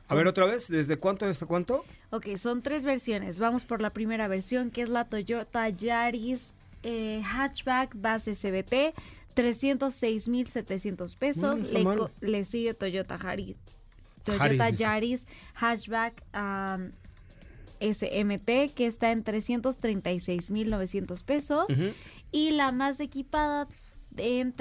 A ver otra vez, ¿desde cuánto hasta cuánto? Ok, son tres versiones. Vamos por la primera versión, que es la Toyota Yaris eh, Hatchback base CBT, 306.700 pesos. Mm, le, le sigue Toyota Yaris, Toyota Yaris, Hatchback um, SMT, que está en 336.900 pesos. Ujú. Y la más equipada en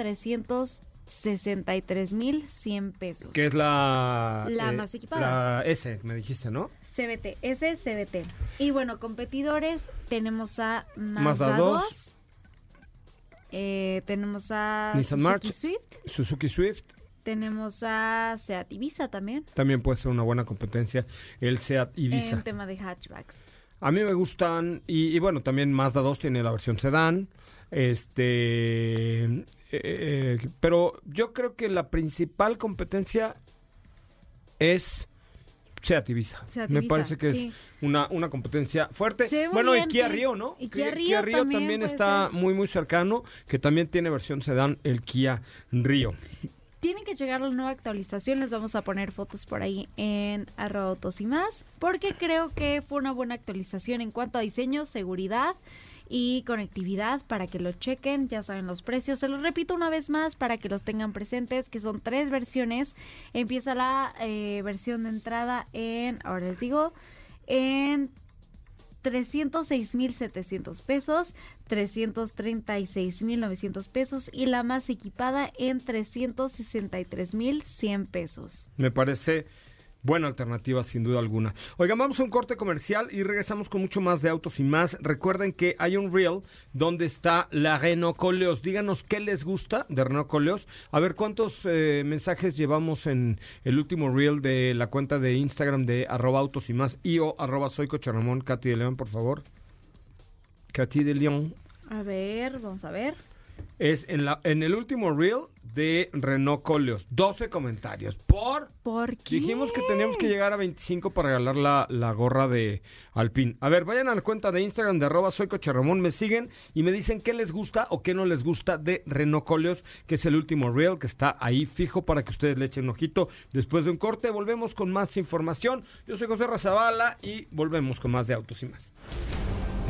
363.100 pesos. Que es la... eh, La más equipada. La S, me dijiste, ¿no? CBT, es CBT. Y bueno, competidores, tenemos a Mazda, Mazda 2, 2. eh, tenemos a Nissan Suzuki March. Swift, Suzuki Swift. tenemos a Seat Ibiza también, También puede ser una buena competencia. El Seat Ibiza. en tema de hatchbacks. A mí me gustan, y, y bueno, también Mazda 2 tiene la versión sedán, este, eh, eh, pero yo creo que la principal competencia es Seat Ibiza. Seat me parece que sí. es una, una competencia fuerte. Se bueno, bien, y Kia sí. Rio, ¿no? Y Kia Rio también está ser. muy, muy cercano, que también tiene versión sedán, el Kia Rio. Tienen que llegar la nueva actualización, les vamos a poner fotos por ahí en arroba autos y más, porque creo que fue una buena actualización en cuanto a diseño, seguridad y conectividad para que lo chequen, ya saben los precios, se los repito una vez más para que los tengan presentes, que son tres versiones, empieza la eh, versión de entrada en, ahora les digo, en 306.700 pesos, 336.900 pesos y la más equipada en 363.100 pesos. Me parece buena alternativa sin duda alguna. Oigan, vamos a un corte comercial y regresamos con mucho más de autos y más. Recuerden que hay un reel donde está la Renault Coleos. Díganos qué les gusta de Renault Coleos. A ver cuántos eh, mensajes llevamos en el último reel de la cuenta de Instagram de arroba autos y más y arroba soy Ramón, Katy de León, por favor. Katy de León. A ver, vamos a ver. Es en, la, en el último reel de Renault Coleos. 12 comentarios. Por. ¿Por qué? Dijimos que teníamos que llegar a 25 para regalar la, la gorra de Alpine. A ver, vayan a la cuenta de Instagram de arroba soy Coche Ramón, me siguen y me dicen qué les gusta o qué no les gusta de Renault Coleos, que es el último reel que está ahí fijo para que ustedes le echen un ojito. Después de un corte, volvemos con más información. Yo soy José Razabala y volvemos con más de autos y más.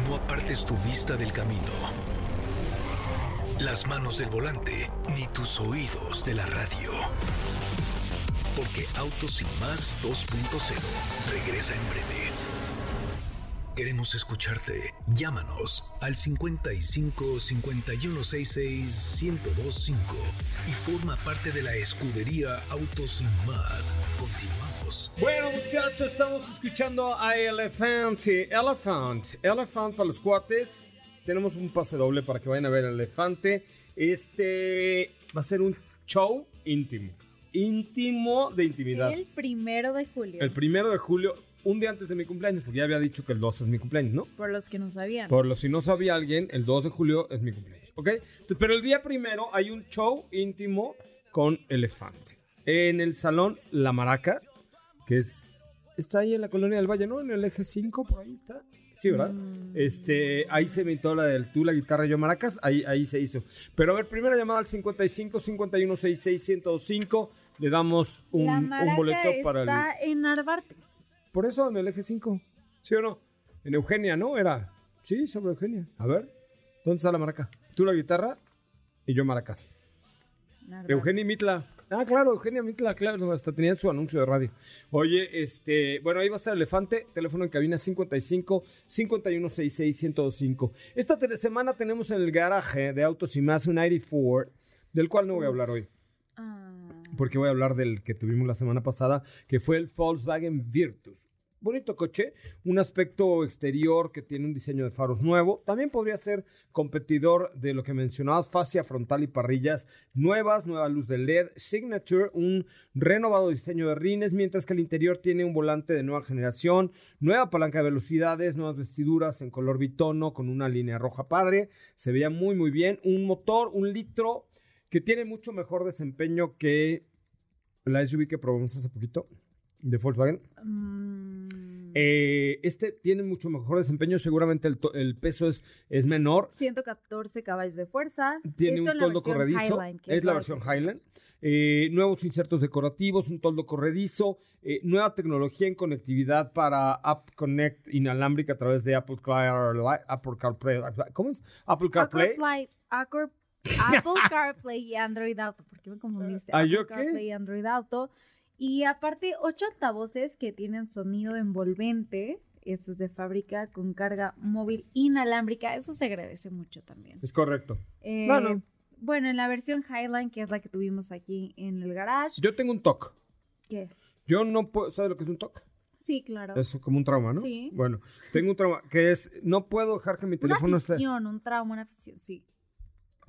No apartes tu vista del camino, las manos del volante, ni tus oídos de la radio. Porque Autos y más 2.0 regresa en breve. Queremos escucharte. Llámanos al 55 5166 1025 y forma parte de la escudería Autos y más. Continuamos. Bueno, muchachos, estamos escuchando a Elephant. Elephant. Elephant para los cuates. Tenemos un pase doble para que vayan a ver el elefante. Este va a ser un show íntimo. Íntimo de intimidad. El primero de julio. El primero de julio, un día antes de mi cumpleaños, porque ya había dicho que el 2 es mi cumpleaños, ¿no? Por los que no sabían. Por lo si no sabía alguien, el 2 de julio es mi cumpleaños, ¿ok? Pero el día primero hay un show íntimo con elefante. En el salón La Maraca, que es está ahí en la colonia del Valle, ¿no? En el eje 5, por ahí está. Sí, ¿verdad? Este, ahí se inventó la del tú, la guitarra y yo maracas, ahí, ahí se hizo. Pero a ver, primera llamada al 55 51 66 1025. Le damos un, La un maraca boleto para el. está en Narvarte. Por eso en el eje 5. ¿Sí o no? En Eugenia, ¿no? Era. Sí, sobre Eugenia. A ver. ¿Dónde está la maraca? Tú la guitarra y yo maracas. Narvarte. Eugenia y Mitla. Ah, claro, Eugenia Mitla, claro, hasta tenía su anuncio de radio. Oye, este, bueno, ahí va a estar Elefante, teléfono en cabina 55 5166 1025. Esta semana tenemos en el garaje de Autos y Más un 94, del cual no voy a hablar hoy, Ah, porque voy a hablar del que tuvimos la semana pasada, que fue el Volkswagen Virtus. Bonito coche, un aspecto exterior que tiene un diseño de faros nuevo. También podría ser competidor de lo que mencionabas, fascia frontal y parrillas nuevas, nueva luz de LED, Signature, un renovado diseño de rines, mientras que el interior tiene un volante de nueva generación, nueva palanca de velocidades, nuevas vestiduras en color bitono con una línea roja padre. Se veía muy muy bien, un motor, un litro que tiene mucho mejor desempeño que la SUV que probamos hace poquito de Volkswagen. mm, Eh, este tiene mucho mejor desempeño, seguramente el, el peso es, es menor, 114 caballos de fuerza. tiene Esto un toldo corredizo, Highline, es la versión Highland. Eh, nuevos insertos decorativos, un toldo corredizo, eh, nueva tecnología en conectividad para App Connect inalámbrica a través de Apple, Car- Apple CarPlay. ¿Cómo es? Apple CarPlay. Apple, Apple, Apple CarPlay y Android Auto. ¿Por qué me confundiste? ¿Ah, Apple yo qué? CarPlay y Android Auto. Y aparte, ocho altavoces que tienen sonido envolvente. Esto es de fábrica con carga móvil inalámbrica. Eso se agradece mucho también. Es correcto. Eh, No, no. Bueno, en la versión Highline, que es la que tuvimos aquí en el garage. Yo tengo un TOC. ¿Qué? Yo no puedo, ¿sabes lo que es un TOC? Sí, claro. Es como un trauma, ¿no? Sí. Bueno, tengo un trauma que es, no puedo dejar que mi una teléfono esté... afición, un trauma, una afición, sí.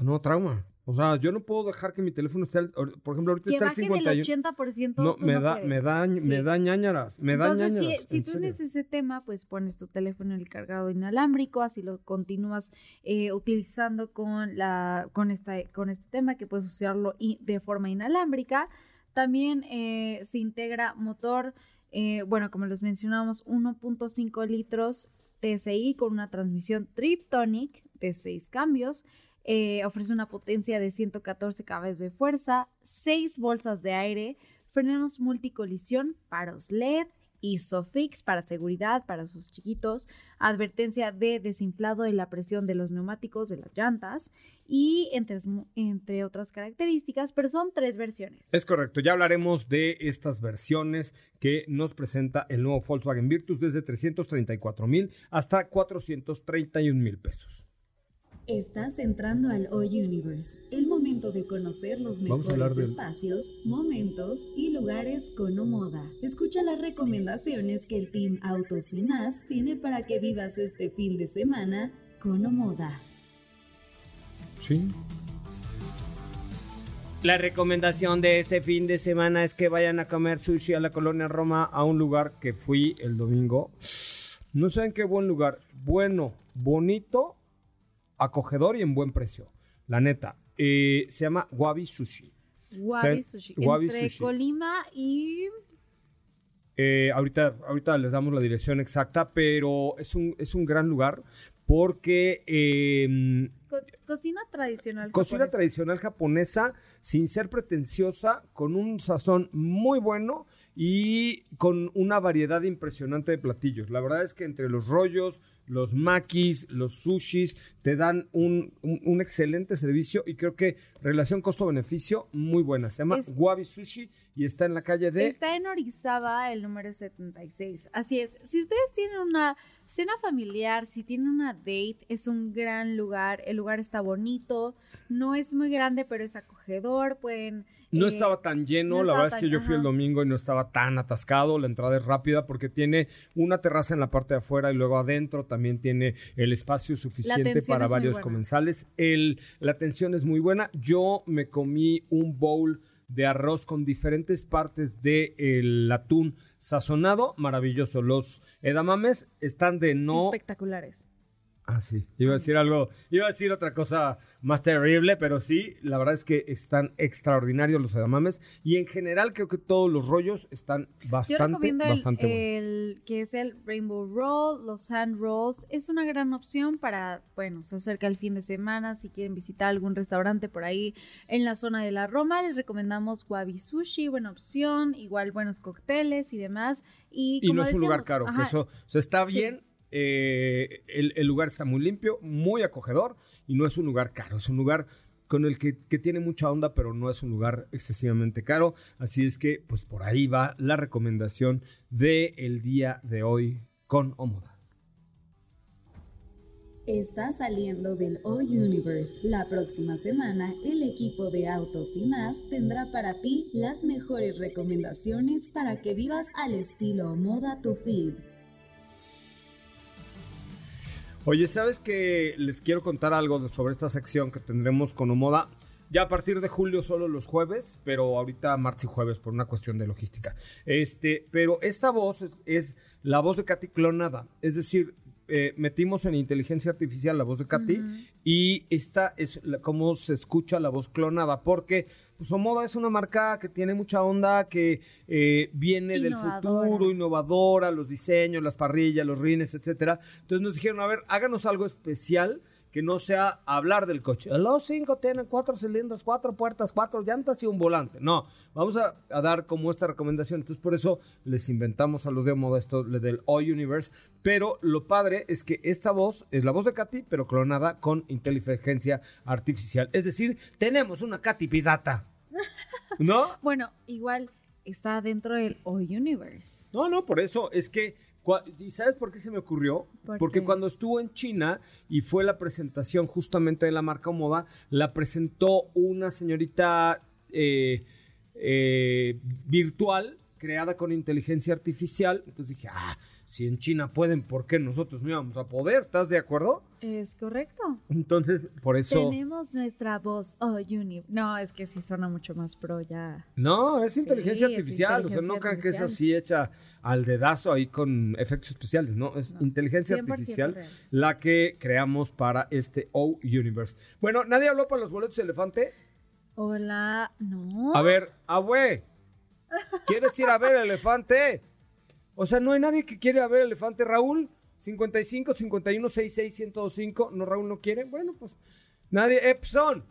No, trauma. O sea, yo no puedo dejar que mi teléfono esté, al- or- por ejemplo, ahorita Que está baje 51. del 80%. No, me no da, me da, me da ñañaras, me da Entonces, ñañaras. si, tú tienes ese tema, pues pones tu teléfono en el cargado inalámbrico, así lo continúas eh, utilizando con la con esta con este tema que puedes usarlo de forma inalámbrica. También eh, se integra motor, eh, bueno, como les mencionamos, 1.5 litros TSI con una transmisión Triptonic de 6 cambios. Eh, ofrece una potencia de 114 caballos de fuerza, 6 bolsas de aire, frenos multicolisión, faros LED, ISOFIX para seguridad para sus chiquitos, advertencia de desinflado de la presión de los neumáticos de las llantas y entre, entre otras características, pero son tres versiones. Es correcto, ya hablaremos de estas versiones que nos presenta el nuevo Volkswagen Virtus desde 334 mil hasta 431 mil pesos. Estás entrando al O Universe, el momento de conocer los mejores espacios, momentos y lugares con Omoda. Escucha las recomendaciones que el Team Autos y más tiene para que vivas este fin de semana con Omoda. Sí. La recomendación de este fin de semana es que vayan a comer sushi a la colonia Roma, a un lugar que fui el domingo. No saben qué buen lugar. Bueno, bonito acogedor y en buen precio. La neta. Eh, se llama Wabi Sushi. Wabi Sushi. Wabi Entre Sushi. Colima y... Eh, ahorita, ahorita les damos la dirección exacta, pero es un, es un gran lugar porque eh, co- cocina tradicional. cocina japonesa. tradicional japonesa sin ser pretenciosa, con un sazón muy bueno y con una variedad impresionante de platillos. La verdad es que entre los rollos, los makis, los sushis, te dan un, un- un excelente servicio y creo que relación costo-beneficio muy buena. Se llama Es- Wabi Sushi y está en la calle de... Está en Orizaba, el número 76. Así es. Si ustedes tienen una cena familiar, si tienen una date, es un gran lugar. El lugar está bonito. No es muy grande, pero es acogedor. Pueden. No eh, estaba tan lleno, no la verdad es que yo fui el domingo y no estaba tan atascado, la entrada es rápida porque tiene una terraza en la parte de afuera y luego adentro también tiene el espacio suficiente para varios comensales. El, la atención es muy buena. Yo me comí un bowl de arroz con diferentes partes del atún sazonado, maravilloso. Los edamames están de no... Espectaculares. Ah, sí. Iba a decir algo, iba a decir otra cosa más terrible, pero sí, la verdad es que están extraordinarios los edamames y en general creo que todos los rollos están Yo bastante, el, bastante buenos. el que es el Rainbow Roll, los Hand Rolls. Es una gran opción para, bueno, se acerca el fin de semana. Si quieren visitar algún restaurante por ahí en la zona de la Roma, les recomendamos Wabi Sushi, buena opción. Igual buenos cócteles y demás. Y, Y como no es un lugar caro, que eso, o sea, está Sí. Eh, el, el lugar está muy limpio, muy acogedor y no es un lugar caro, es un lugar con el que, que tiene mucha onda, pero no es un lugar excesivamente caro. Así es que, pues por ahí va la recomendación del el día de hoy con Omoda. Está saliendo del O Universe. La próxima semana, el equipo de Autos y más tendrá para ti las mejores recomendaciones para que vivas al estilo moda tu feed. Oye, ¿sabes que les quiero contar algo sobre esta sección que tendremos con Omoda? Ya a partir de julio solo los jueves, pero ahorita martes y jueves por una cuestión de logística. Este, pero esta voz es, es la voz de Katy clonada, es decir, eh, metimos en inteligencia artificial la voz de Katy y esta es la- cómo se escucha la voz clonada, porque pues, Omoda es una marca que tiene mucha onda, que eh, viene del futuro, innovadora, los diseños, las parrillas, los rines, etcétera. Entonces nos dijeron, a ver, háganos algo especial que no sea hablar del coche. Los cinco tienen cuatro cilindros, cuatro puertas, cuatro llantas y un volante. No, vamos a, a dar como esta recomendación. Entonces por eso les inventamos a los de Omoda esto del O Universe. Pero lo padre es que esta voz es la voz de Katy, pero clonada con inteligencia artificial. Es decir, tenemos una Katy Pidata. ¿No? Bueno, igual está dentro del O Universe. No, no, por eso es que. ¿Y sabes por qué se me ocurrió? ¿Por Porque qué? cuando estuvo en China y fue la presentación justamente de la marca Moda, la presentó una señorita eh, eh, virtual creada con inteligencia artificial. Entonces dije, ah, si en China pueden, ¿por qué nosotros no íbamos a poder? ¿Estás de acuerdo? Es correcto. Entonces, por eso. Tenemos nuestra voz O Universe. No, es que sí suena mucho más pro ya. No, es Sí, inteligencia es artificial. o sea, no crean que es así hecha al dedazo ahí con efectos especiales, ¿no? Es No, inteligencia 100% artificial real. la que creamos para este O Universe. Bueno, ¿nadie habló para los boletos de elefante? Hola, no. A ver, abue, ¿quieres ir a ver elefante? O sea, no hay nadie que quiere a ver elefante, Raúl. 55 51 66 1025. No, Raúl no quiere. Bueno, pues nadie. Epson.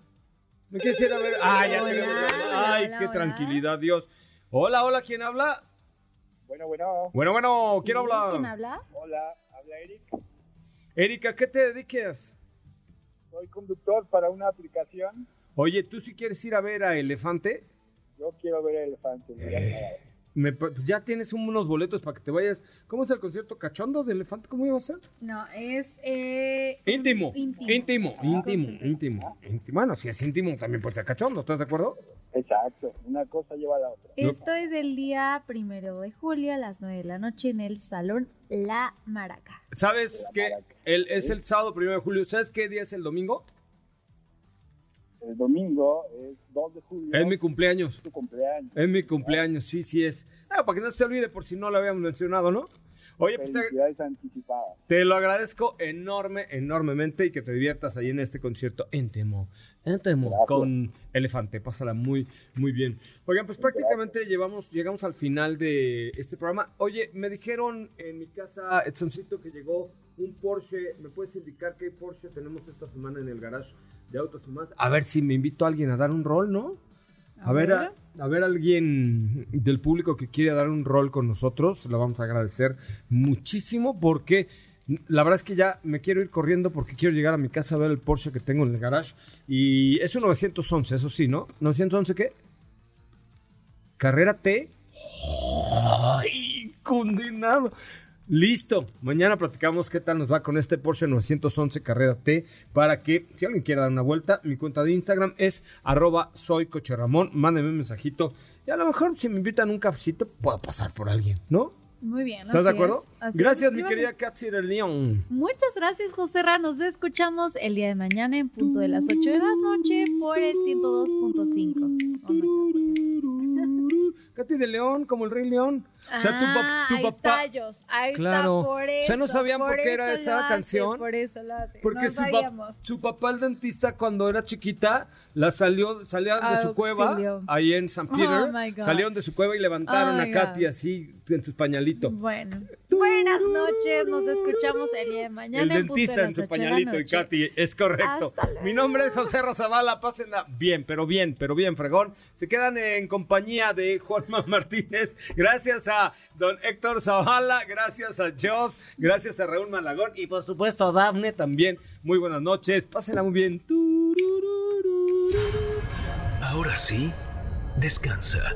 ¿No quieres ir a ver? Ah, ya Hola, tenemos. hola, Ay, hola, qué hola. tranquilidad, Dios. Hola, hola, ¿quién habla? Bueno, bueno, Bueno, bueno, ¿quién Sí, habla? ¿Quién habla? hola, habla Eric. Erika, ¿qué te dediques? Soy conductor para una aplicación. Oye, ¿tú sí quieres ir a ver a Elefante? Yo quiero ver elefantes. Me- pues ya tienes unos boletos para que te vayas. ¿Cómo es el concierto cachondo de Elefante? ¿Cómo iba a ser? No, es. Eh, Íntimo, Íntimo. íntimo, íntimo, íntimo, íntimo. Bueno, si es íntimo también puede ser cachondo, ¿estás de acuerdo? Exacto, una cosa lleva a la otra. Esto es el día primero de julio a las 9 de la noche en el Salón La Maraca. ¿Sabes qué? El, es el sábado primero de julio. ¿Sabes qué día es el domingo? El domingo es 2 de julio. Es mi cumpleaños. tu cumpleaños. Es mi cumpleaños, sí, sí es. Ah, para que no se te olvide por si no lo habíamos mencionado, ¿no? Oye, pues te, anticipadas. te lo agradezco enorme, enormemente y que te diviertas ahí en este concierto en Temo, en Temo, Gracias. con Elefante. Pásala muy, muy bien. Oigan, pues prácticamente llevamos, llegamos al final de este programa. Oye, me dijeron en mi casa, Edsoncito, que llegó un Porsche. ¿Me puedes indicar qué Porsche tenemos esta semana en el garage de Autos y más? A ver si me invito a alguien a dar un rol, ¿no? A, ver, a, a ver alguien del público que quiere dar un rol con nosotros, lo vamos a agradecer muchísimo porque la verdad es que ya me quiero ir corriendo porque quiero llegar a mi casa a ver el Porsche que tengo en el garage y es un 911, eso sí, ¿no? ¿911 qué? Carrera T. ¡Ay, condenado! Listo, mañana platicamos qué tal nos va con este Porsche 911 Carrera T para que si alguien quiere dar una vuelta, mi cuenta de Instagram es arroba soy coche Ramón, mándeme un mensajito y a lo mejor si me invitan un cafecito puedo pasar por alguien, ¿no? Muy bien. ¿Estás de acuerdo? es, Gracias es. mi querida Katsi del León. Muchas gracias, José Ra. Nos escuchamos el día de mañana en punto de las 8 de la noche por el 102.5. Oh. Katy de León, como el Rey León. O sea, tu, pap- Ah, tu ahí papá. está, ahí Claro. está, por eso. O sea, ¿no sabían por qué era esa hace, canción? Por eso lo hace. Porque no su, pap- su papá, el dentista, cuando era chiquita, la salió, salía de su cueva, ahí en San Oh, Peter, God. salieron de su cueva y levantaron Oh, a Katy así en sus pañalitos. Bueno, buenas noches. Nos escuchamos el día de mañana. El en dentista en su pañalito y. Katy, es correcto. Mi nombre es José Razabala, pásenla bien, pero bien, pero bien, fregón. Se quedan en compañía de Juanma Martínez. Gracias a don Héctor Zavala, gracias a Jos, gracias a Raúl Malagón y por supuesto a Dafne también. Muy buenas noches, pásenla muy bien. Ahora sí, descansa.